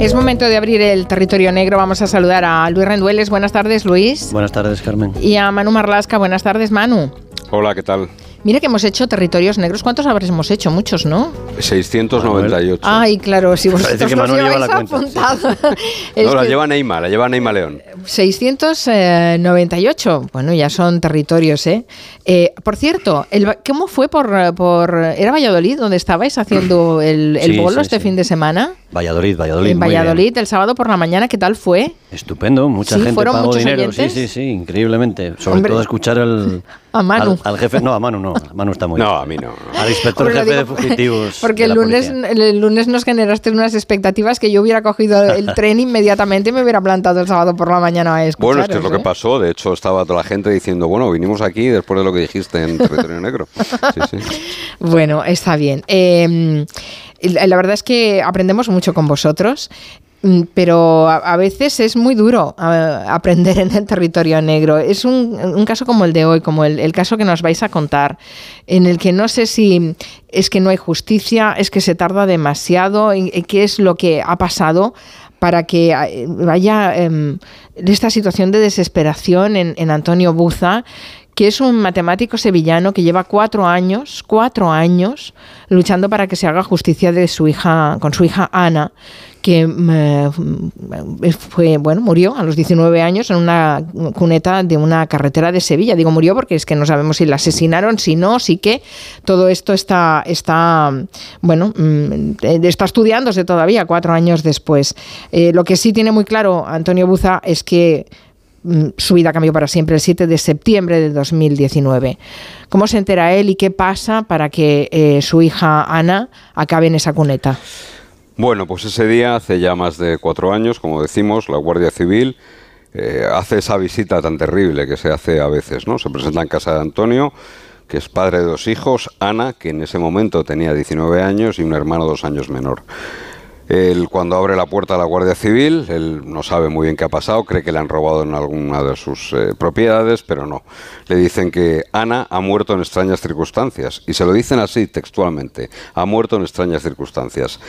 Es momento de abrir el territorio negro. Vamos a saludar a Luis Rendueles. Buenas tardes, Luis. Buenas tardes, Carmen. Y a Manu Marlasca. Buenas tardes, Manu. Hola, ¿qué tal? Mira que hemos hecho territorios negros. ¿Cuántos habremos hecho? Muchos, ¿no? 698. Ay, claro, si vosotros Parece que los Manuel lleva lleváis la cuenta, apuntado. Es no, la lleva Neymar, la lleva Neymar León. 698. Bueno, ya son territorios, ¿eh? Eh, por cierto, el ¿cómo fue por, por... ¿Era Valladolid donde estabais haciendo el, el Sí, bolo sí, este sí. fin de semana? Valladolid, Valladolid. en muy bien. Valladolid, el sábado por la mañana, ¿qué tal fue? Estupendo, mucha Sí, gente ¿fueron pagó dinero. oyentes? Sí, sí, sí, increíblemente. Sobre Hombre. todo escuchar al, A Manu. Al, al jefe, no, a Manu no, a Manu está muy No, bien. a mí no. Al inspector Hombre, jefe de fugitivos. Porque de el lunes, el lunes nos generaste unas expectativas que yo hubiera cogido el tren inmediatamente y me hubiera plantado el sábado por la mañana a escucharos. Bueno, es que es lo que ¿eh? pasó. De hecho, estaba toda la gente diciendo, bueno, vinimos aquí después de lo que dijiste en Territorio Negro. Sí, sí. Bueno, está bien. Eh, la la verdad es que aprendemos mucho con vosotros. Mm, Pero a, veces es muy duro a- aprender en el territorio negro. Es un, un caso como el de hoy, como el, el caso que nos vais a contar, en el que no sé si es que no hay justicia, es que se tarda demasiado, qué es lo que ha pasado para que eh, vaya em, esta situación de desesperación en, en Antonio Buza, que es un matemático sevillano que lleva cuatro años, cuatro años, luchando para que se haga justicia de su hija, con su hija Ana, que eh, fue, bueno, murió a los 19 años en una cuneta de una carretera de Sevilla. Digo murió porque es que no sabemos si la asesinaron, si no, sí que todo esto está, está bueno, mm, está estudiándose todavía cuatro años después. Eh, lo que sí tiene muy claro Antonio Buza es que mm, su vida cambió para siempre el 7 de septiembre de 2019. ¿Cómo se entera él y qué pasa para que eh, su hija Ana acabe en esa cuneta? Bueno, pues ese día, hace ya más de cuatro años, como decimos, la Guardia Civil eh, hace esa visita tan terrible que se hace a veces, ¿no? Se presenta en casa de Antonio, que es padre de dos hijos, Ana, que en ese momento tenía 19 años, y un hermano dos años menor. Él, cuando abre la puerta a la Guardia Civil, él no sabe muy bien qué ha pasado, cree que le han robado en alguna de sus eh, propiedades, pero no. Le dicen que Ana ha muerto en extrañas circunstancias, y se lo dicen así textualmente, ha muerto en extrañas circunstancias.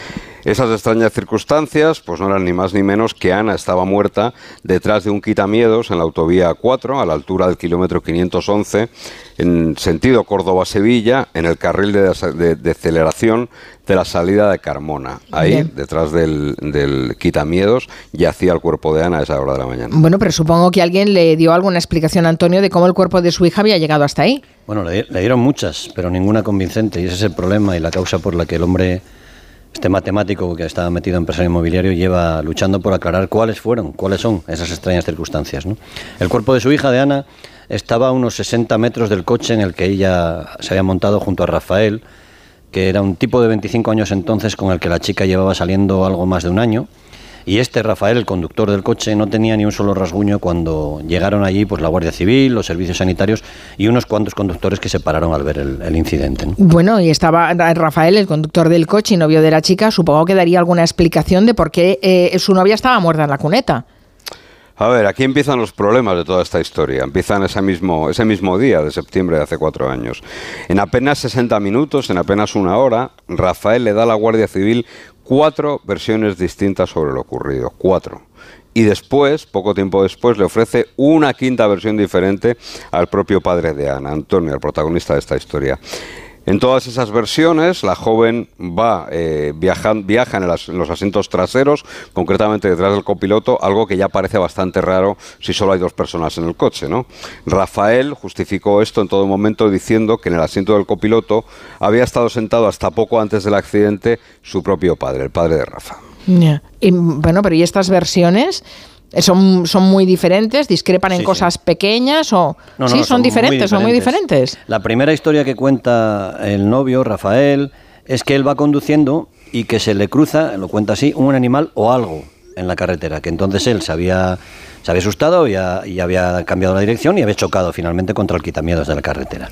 Esas extrañas circunstancias, pues no eran ni más ni menos que Ana estaba muerta detrás de un quitamiedos en la autovía 4, a la altura del kilómetro 511, en sentido Córdoba-Sevilla, en el carril de, de- de aceleración de la salida de Carmona. Ahí, Bien. detrás del, del quitamiedos, yacía el cuerpo de Ana a esa hora de la mañana. Bueno, pero supongo que alguien le dio alguna explicación a Antonio de cómo el cuerpo de su hija había llegado hasta ahí. Bueno, le, le dieron muchas, pero ninguna convincente. Y ese es el problema y la causa por la que el hombre, este matemático que estaba metido en empresario inmobiliario, lleva luchando por aclarar cuáles fueron, cuáles son esas extrañas circunstancias. ¿no? El cuerpo de su hija, de Ana, estaba a unos 60 metros del coche en el que ella se había montado junto a Rafael, que era un tipo de 25 años entonces con el que la chica llevaba saliendo algo más de un año. Y este Rafael, el conductor del coche, no tenía ni un solo rasguño cuando llegaron allí pues la Guardia Civil, los servicios sanitarios y unos cuantos conductores que se pararon al ver el, incidente. ¿no? Bueno, y estaba Rafael, el conductor del coche y novio de la chica, supongo que daría alguna explicación de por qué eh, su novia estaba muerta en la cuneta. A ver, aquí empiezan los problemas de toda esta historia. Empiezan ese mismo, ese mismo día de septiembre de hace cuatro años. En apenas 60 minutos, en apenas una hora, Rafael le da a la Guardia Civil cuatro versiones distintas sobre lo ocurrido. Cuatro. Y después, poco tiempo después, le ofrece una quinta versión diferente al propio padre de Ana, Antonio, el protagonista de esta historia. En todas esas versiones, la joven va eh, viaja en, los asientos traseros, concretamente detrás del copiloto, algo que ya parece bastante raro si solo hay dos personas en el coche. ¿no? Rafael justificó esto en todo momento diciendo que en el asiento del copiloto había estado sentado hasta poco antes del accidente su propio padre, el padre de Rafa. Bueno, pero ¿y estas versiones? Eh, ¿Son, son muy diferentes? ¿Discrepan en sí. cosas pequeñas? o No, no, Sí, son, diferentes, son muy diferentes. La primera historia que cuenta el novio, Rafael, es que él va conduciendo y que se le cruza, lo cuenta así, un animal o algo en la carretera, que entonces él se había, se había asustado y, y había cambiado la dirección y había chocado finalmente contra el quitamiedos de la carretera.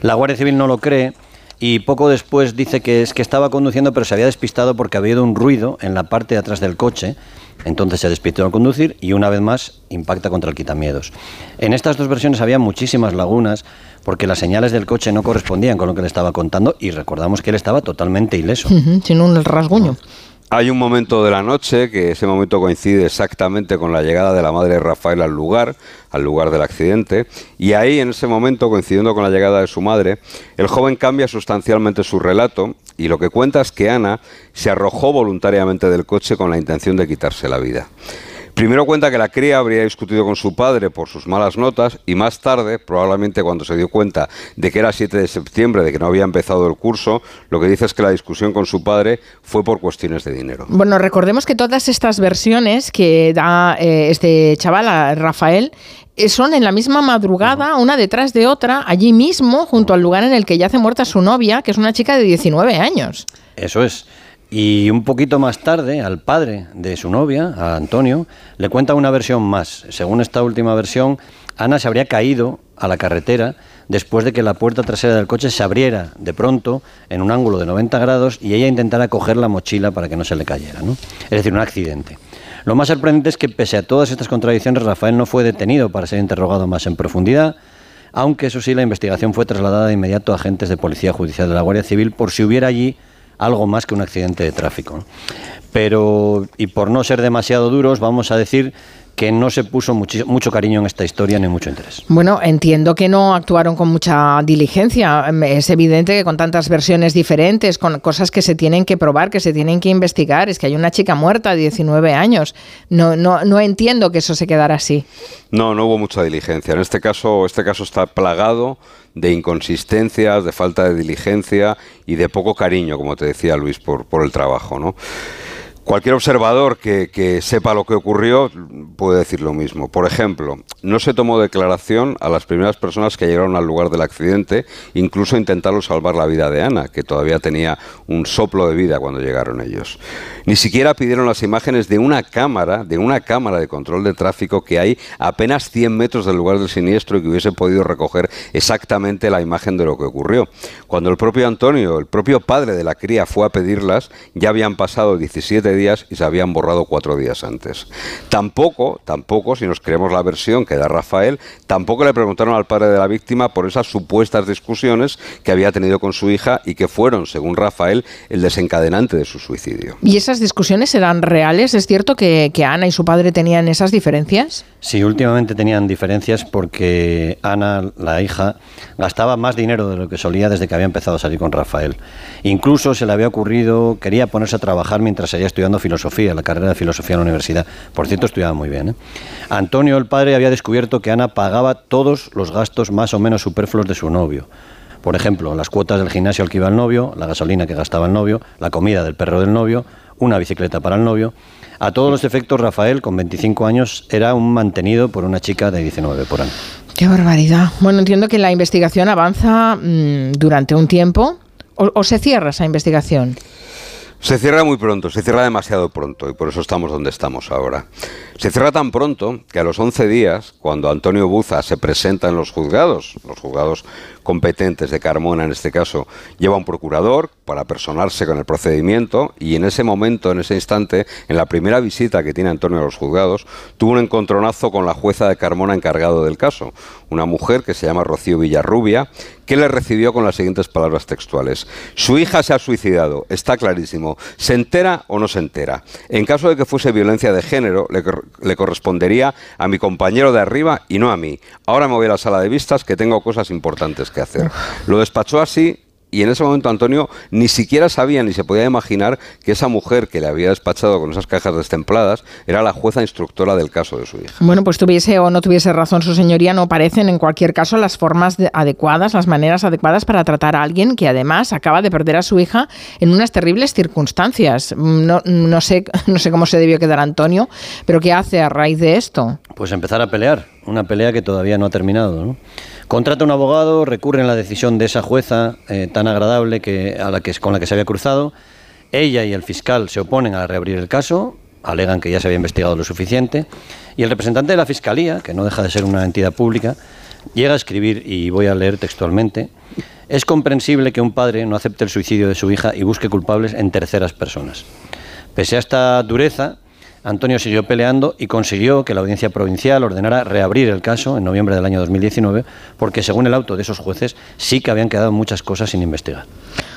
La Guardia Civil no lo cree y poco después dice que es que estaba conduciendo pero se había despistado porque había oído un ruido en la parte de atrás del coche. Entonces se despistó al conducir y una vez más impacta contra el quitamiedos. En estas dos versiones había muchísimas lagunas porque las señales del coche no correspondían con lo que le estaba contando y recordamos que él estaba totalmente ileso. Ujú, sin un rasguño. Hay un momento de la noche que ese momento coincide exactamente con la llegada de la madre de Rafael al lugar, al lugar del accidente, y ahí en ese momento, coincidiendo con la llegada de su madre, el joven cambia sustancialmente su relato y lo que cuenta es que Ana se arrojó voluntariamente del coche con la intención de quitarse la vida. Primero cuenta que la cría habría discutido con su padre por sus malas notas y más tarde, probablemente cuando se dio cuenta de que era 7 de septiembre, de que no había empezado el curso, lo que dice es que la discusión con su padre fue por cuestiones de dinero. Bueno, recordemos que todas estas versiones que da eh, este chaval, Rafael, eh, son en la misma madrugada, una detrás de otra, allí mismo, junto al lugar en el que yace muerta su novia, que es una chica de 19 años. Eso es. Y un poquito más tarde, al padre de su novia, a Antonio, le cuenta una versión más. Según esta última versión, Ana se habría caído a la carretera después de que la puerta trasera del coche se abriera de pronto en un ángulo de 90 grados y ella intentara coger la mochila para que no se le cayera. ¿no? Es decir, un accidente. Lo más sorprendente es que pese a todas estas contradicciones, Rafael no fue detenido para ser interrogado más en profundidad, aunque eso sí, la investigación fue trasladada de inmediato a agentes de Policía Judicial de la Guardia Civil por si hubiera allí algo más que un accidente de tráfico. Pero, y por no ser demasiado duros, vamos a decir que no se puso mucho cariño en esta historia ni mucho interés. Bueno, entiendo que no actuaron con mucha diligencia. Es evidente que con tantas versiones diferentes, con cosas que se tienen que probar, que se tienen que investigar, es que hay una chica muerta de 19 años. No, no, no entiendo que eso se quedara así. No, no hubo mucha diligencia. En este caso, este caso está plagado de inconsistencias, de falta de diligencia y de poco cariño, como te decía Luis, por, por el trabajo, ¿no? Cualquier observador que, sepa lo que ocurrió puede decir lo mismo. Por ejemplo, no se tomó declaración a las primeras personas que llegaron al lugar del accidente, incluso intentaron salvar la vida de Ana, que todavía tenía un soplo de vida cuando llegaron ellos. Ni siquiera pidieron las imágenes de una cámara, de una cámara de control de tráfico que hay apenas 100 metros del lugar del siniestro y que hubiese podido recoger exactamente la imagen de lo que ocurrió. Cuando el propio Antonio, el propio padre de la cría, fue a pedirlas, ya habían pasado 17 días y se habían borrado cuatro días antes. Tampoco, tampoco, si nos creemos la versión que da Rafael, tampoco le preguntaron al padre de la víctima por esas supuestas discusiones que había tenido con su hija y que fueron, según Rafael, el desencadenante de su suicidio. ¿Y esas discusiones eran reales? ¿Es cierto que, que Ana y su padre tenían esas diferencias? Sí, últimamente tenían diferencias porque Ana, la hija, gastaba más dinero de lo que solía desde que había empezado a salir con Rafael. Incluso se le había ocurrido, quería ponerse a trabajar mientras ella estudiando filosofía, la carrera de filosofía en la universidad. Por cierto, estudiaba muy bien. ¿eh? Antonio, el padre, había descubierto que Ana pagaba todos los gastos más o menos superfluos de su novio. Por ejemplo, las cuotas del gimnasio al que iba el novio, la gasolina que gastaba el novio, la comida del perro del novio, una bicicleta para el novio. A todos los efectos, Rafael, con 25 años, era un mantenido por una chica de 19 por año. Qué barbaridad. Bueno, entiendo que la investigación avanza mm, durante un tiempo. ¿O se cierra esa investigación? Se cierra muy pronto, se cierra demasiado pronto y por eso estamos donde estamos ahora. Se cierra tan pronto que a los 11 días, cuando Antonio Buza se presenta en los juzgados, los juzgados competentes de Carmona en este caso, lleva un procurador para personarse con el procedimiento y en ese momento, en ese instante, en la primera visita que tiene Antonio a los juzgados, tuvo un encontronazo con la jueza de Carmona encargado del caso, una mujer que se llama Rocío Villarrubia, que le recibió con las siguientes palabras textuales. Su hija se ha suicidado, está clarísimo. ¿Se entera o no se entera? En caso de que fuese violencia de género, le, correspondería a mi compañero de arriba y no a mí. Ahora me voy a la sala de vistas que tengo cosas importantes que hacer. Lo despachó así y en ese momento Antonio ni siquiera sabía ni se podía imaginar que esa mujer que le había despachado con esas cajas destempladas era la jueza instructora del caso de su hija. Bueno, pues tuviese o no tuviese razón su señoría, no parecen en cualquier caso las formas adecuadas, las maneras adecuadas para tratar a alguien que además acaba de perder a su hija en unas terribles circunstancias. No, no, sé, no sé cómo se debió quedar Antonio, pero ¿qué hace a raíz de esto? Pues empezar a pelear, una pelea que todavía no ha terminado. ¿no? Contrata un abogado, recurre en la decisión de esa jueza eh, tan agradable que, a la que, con la que se había cruzado. Ella y el fiscal se oponen a reabrir el caso, alegan que ya se había investigado lo suficiente. Y el representante de la fiscalía, que no deja de ser una entidad pública, llega a escribir, y voy a leer textualmente, es comprensible que un padre no acepte el suicidio de su hija y busque culpables en terceras personas. Pese a esta dureza, Antonio siguió peleando y consiguió que la audiencia provincial ordenara reabrir el caso en noviembre del año 2019, porque según el auto de esos jueces sí que habían quedado muchas cosas sin investigar.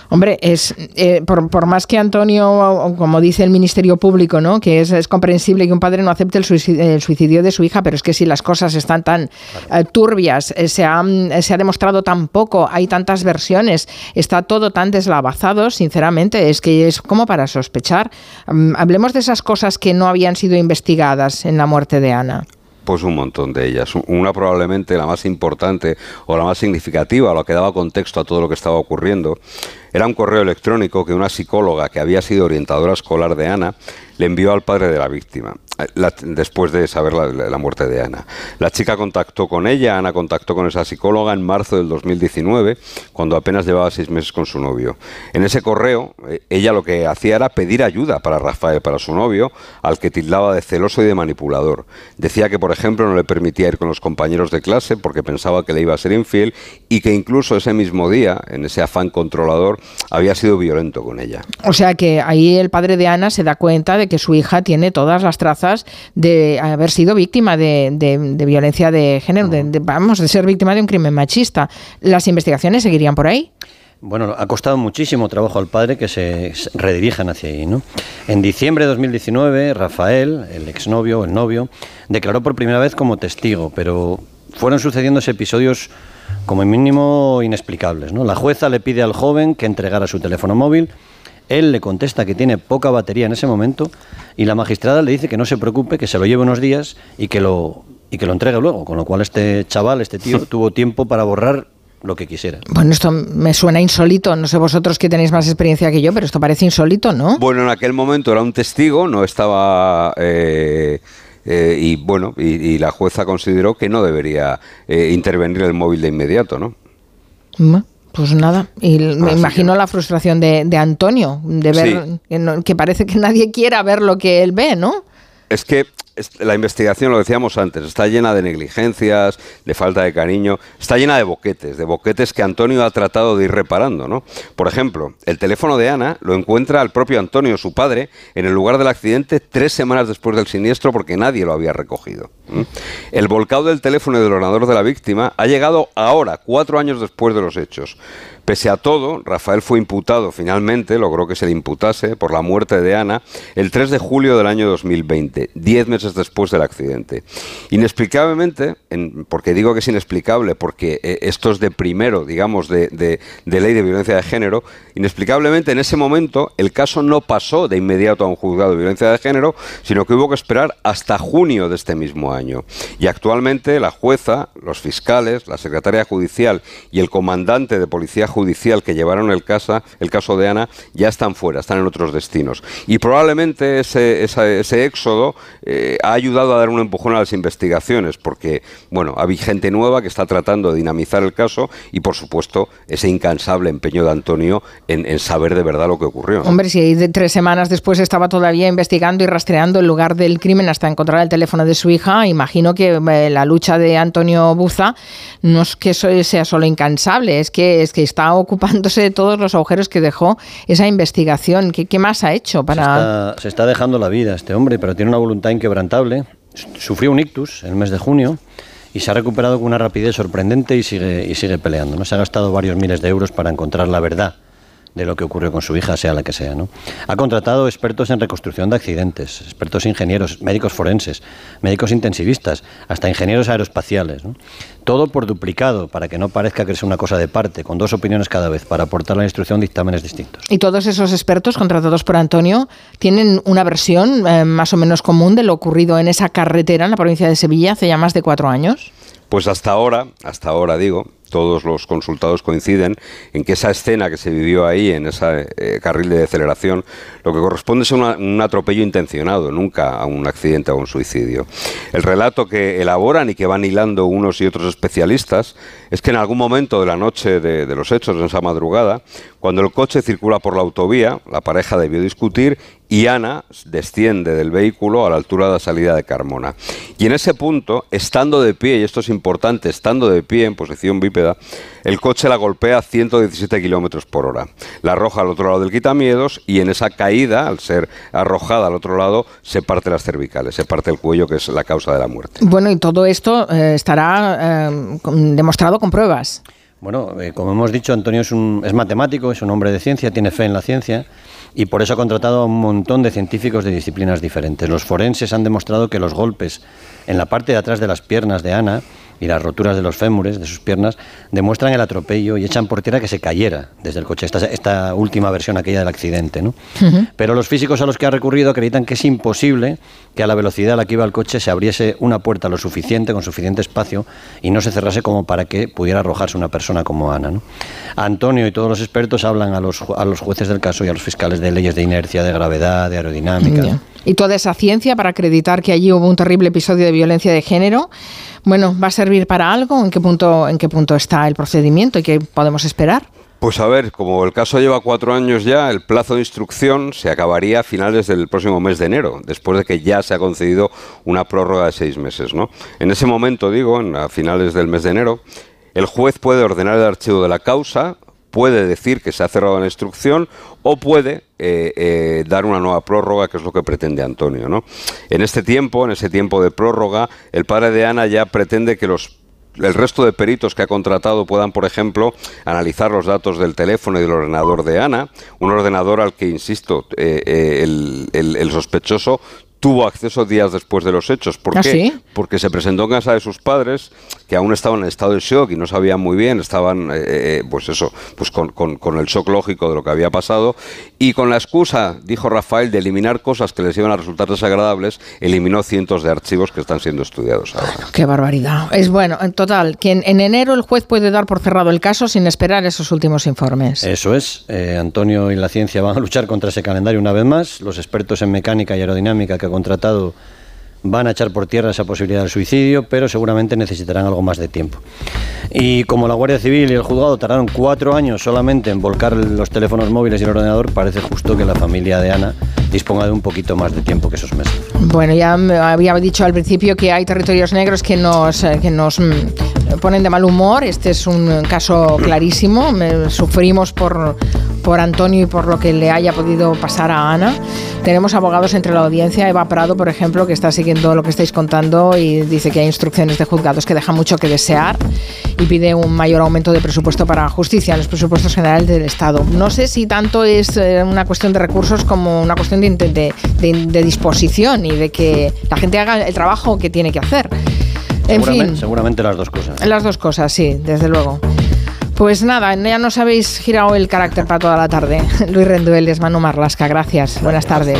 Hombre, es eh, por, más que Antonio, como dice el Ministerio Público, ¿no? que es, comprensible que un padre no acepte el suicidio, de su hija, pero es que si las cosas están tan eh, turbias, eh, se, ha, se ha demostrado tan poco, hay tantas versiones, está todo tan deslavazado, sinceramente, es que es como para sospechar. Mm, hablemos de esas cosas que no habían sido investigadas en la muerte de Ana. Pues un montón de ellas. Una probablemente la más importante o la más significativa, lo que daba contexto a todo lo que estaba ocurriendo, era un correo electrónico que una psicóloga que había sido orientadora escolar de Ana le envió al padre de la víctima, después de saber la, muerte de Ana. La chica contactó con ella, Ana contactó con esa psicóloga en marzo del 2019, cuando apenas llevaba seis meses con su novio. En ese correo, eh, ella lo que hacía era pedir ayuda para Rafael, para su novio, al que tildaba de celoso y de manipulador. Decía que, por ejemplo, no le permitía ir con los compañeros de clase porque pensaba que le iba a ser infiel y que incluso ese mismo día, en ese afán controlador, había sido violento con ella. O sea que ahí el padre de Ana se da cuenta de que su hija tiene todas las trazas de haber sido víctima de, violencia de género, de, vamos, de ser víctima de un crimen machista. ¿Las investigaciones seguirían por ahí? Bueno, ha costado muchísimo trabajo al padre que se redirijan hacia ahí. ¿no? En diciembre de 2019, Rafael, el exnovio, el novio, declaró por primera vez como testigo, pero fueron sucediéndose episodios como mínimo inexplicables. ¿no? La jueza le pide al joven que entregara su teléfono móvil él le contesta que tiene poca batería en ese momento y la magistrada le dice que no se preocupe, que se lo lleve unos días y que lo, y que lo entregue luego. Con lo cual este chaval, este tío, tuvo tiempo para borrar lo que quisiera. Bueno, esto me suena insólito. No sé vosotros que tenéis más experiencia que yo, pero esto parece insólito, ¿no? Bueno, en aquel momento era un testigo, no estaba... Eh, eh, y bueno, y, la jueza consideró que no debería eh, intervenir el móvil de inmediato, ¿no? Pues nada, y me imagino la frustración de, Antonio, de ver que, parece que nadie quiera ver lo que él ve, ¿no? Es que la investigación, lo decíamos antes, está llena de negligencias, de falta de cariño, está llena de boquetes, de boquetes que Antonio ha tratado de ir reparando, ¿no? Por ejemplo, el teléfono de Ana lo encuentra el propio Antonio, su padre, en el lugar del accidente tres semanas después del siniestro porque nadie lo había recogido. El volcado del teléfono y del ordenador de la víctima ha llegado ahora, cuatro años después de los hechos. Pese a todo, Rafael fue imputado finalmente, logró que se le imputase por la muerte de Ana el 3 de julio del año 2020, diez meses después del accidente. Inexplicablemente, porque digo que es inexplicable, porque eh, esto es de primero, digamos, de, ley de violencia de género, inexplicablemente en ese momento el caso no pasó de inmediato a un juzgado de violencia de género, sino que hubo que esperar hasta junio de este mismo año. Y actualmente la jueza, los fiscales, la secretaria judicial y el comandante de policía judicial que llevaron el, casa, el caso de Ana ya están fuera, están en otros destinos. Y probablemente ese, ese, éxodo eh, ha ayudado a dar un empujón a las investigaciones, porque, bueno, hay gente nueva que está tratando de dinamizar el caso y, por supuesto, ese incansable empeño de Antonio en, saber de verdad lo que ocurrió. Hombre, si tres semanas después estaba todavía investigando y rastreando el lugar del crimen hasta encontrar el teléfono de su hija, imagino que eh, la lucha de Antonio Buza no es que sea solo incansable, es que, es que está ocupándose de todos los agujeros que dejó esa investigación. ¿Qué, más ha hecho para...? Se está, dejando la vida este hombre, pero tiene una voluntad inquebrantable. Sufrió un ictus el mes de junio y se ha recuperado con una rapidez sorprendente y sigue, y sigue peleando. ¿no? Se ha gastado varios miles de euros para encontrar la verdad de lo que ocurrió con su hija, sea la que sea. ¿no? Ha contratado expertos en reconstrucción de accidentes, expertos ingenieros, médicos forenses, médicos intensivistas, hasta ingenieros aeroespaciales. Todo por duplicado, para que no parezca que es una cosa de parte, con dos opiniones cada vez, para aportar la instrucción dictámenes distintos. ¿Y todos esos expertos contratados por Antonio tienen una versión eh, más o menos común de lo ocurrido en esa carretera en la provincia de Sevilla hace ya más de cuatro años? Pues hasta ahora, hasta ahora digo, todos los consultados coinciden en que esa escena que se vivió ahí, en ese eh, carril de aceleración, lo que corresponde es un atropello intencionado, nunca a un accidente o un suicidio. El relato que elaboran y que van hilando unos y otros especialistas es que en algún momento de la noche de, de los hechos, en esa madrugada, cuando el coche circula por la autovía, la pareja debió discutir y Ana desciende del vehículo a la altura de la salida de Carmona. Y en ese punto, estando de pie, y esto es importante, estando de pie en posición bípeda, el coche la golpea a 117 kilómetros por hora. La arroja al otro lado del quitamiedos y en esa caída, al ser arrojada al otro lado, se parte las cervicales, se parte el cuello, que es la causa de la muerte. Bueno, y todo esto eh, estará eh, demostrado con pruebas. Bueno, eh, como hemos dicho, Antonio es, un, es matemático, es un hombre de ciencia, tiene fe en la ciencia y por eso ha contratado a un montón de científicos de disciplinas diferentes. Los forenses han demostrado que los golpes en la parte de atrás de las piernas de Ana y las roturas de los fémures, de sus piernas, demuestran el atropello y echan por tierra que se cayera desde el coche. Esta, esta última versión, aquella del accidente. ¿no? Pero los físicos a los que ha recurrido acreditan que es imposible que a la velocidad a la que iba el coche se abriese una puerta lo suficiente, con suficiente espacio, y no se cerrase como para que pudiera arrojarse una persona como Ana. ¿no? Antonio y todos los expertos hablan a los, a los jueces del caso y a los fiscales de leyes de inercia, de gravedad, de aerodinámica. Y toda esa ciencia para acreditar que allí hubo un terrible episodio de violencia de género, bueno, ¿va a servir para algo? ¿En qué punto, en qué punto está el procedimiento y qué podemos esperar? Pues a ver, como el caso lleva cuatro años ya, el plazo de instrucción se acabaría a finales del próximo mes de enero, después de que ya se ha concedido una prórroga de seis meses. ¿no? En ese momento, digo, a finales del mes de enero, el juez puede ordenar el archivo de la causa, puede decir que se ha cerrado la instrucción o puede eh, eh, dar una nueva prórroga, que es lo que pretende Antonio. ¿no? En este tiempo, en ese tiempo de prórroga, el padre de Ana ya pretende que los el resto de peritos que ha contratado puedan, por ejemplo, analizar los datos del teléfono y del ordenador de Ana, un ordenador al que, insisto, eh, el, el, sospechoso tuvo acceso días después de los hechos. ¿Por ¿Ah, qué? sí? Porque se presentó en casa de sus padres, que aún estaban en estado de shock y no sabían muy bien, estaban, eh, eh, pues eso, pues con, con- con el shock lógico de lo que había pasado, y con la excusa, dijo Rafael, de eliminar cosas que les iban a resultar desagradables, eliminó cientos de archivos que están siendo estudiados ahora. Qué barbaridad. Es bueno, en total, que en, en enero el juez puede dar por cerrado el caso sin esperar esos últimos informes. Eso es. Eh, Antonio y la ciencia van a luchar contra ese calendario una vez más. Los expertos en mecánica y aerodinámica que ha contratado van a echar por tierra esa posibilidad del suicidio, pero seguramente necesitarán algo más de tiempo. Y como la Guardia Civil y el juzgado tardaron cuatro años solamente en volcar los teléfonos móviles y el ordenador, parece justo que la familia de Ana disponga de un poquito más de tiempo que esos meses. Bueno, ya me había dicho al principio que hay territorios negros que nos, eh, que nos mm, ponen de mal humor. Este es un caso clarísimo. Sufrimos por, por Antonio y por lo que le haya podido pasar a Ana. Tenemos abogados entre la audiencia. Eva Prado, por ejemplo, que está siguiendo lo que estáis contando y dice que hay instrucciones de juzgados que dejan mucho que desear y pide un mayor aumento de presupuesto para justicia en los presupuestos generales del Estado. No sé si tanto es eh, una cuestión de recursos como una cuestión de, inte- de- de- de disposición y de que la gente haga el trabajo que tiene que hacer. En seguramente, fin, seguramente las dos cosas. las dos cosas, sí, desde luego. Pues nada, ya nos habéis girado el carácter para toda la tarde. Luis Rendueles, Manu Marlasca, gracias. Buenas tardes.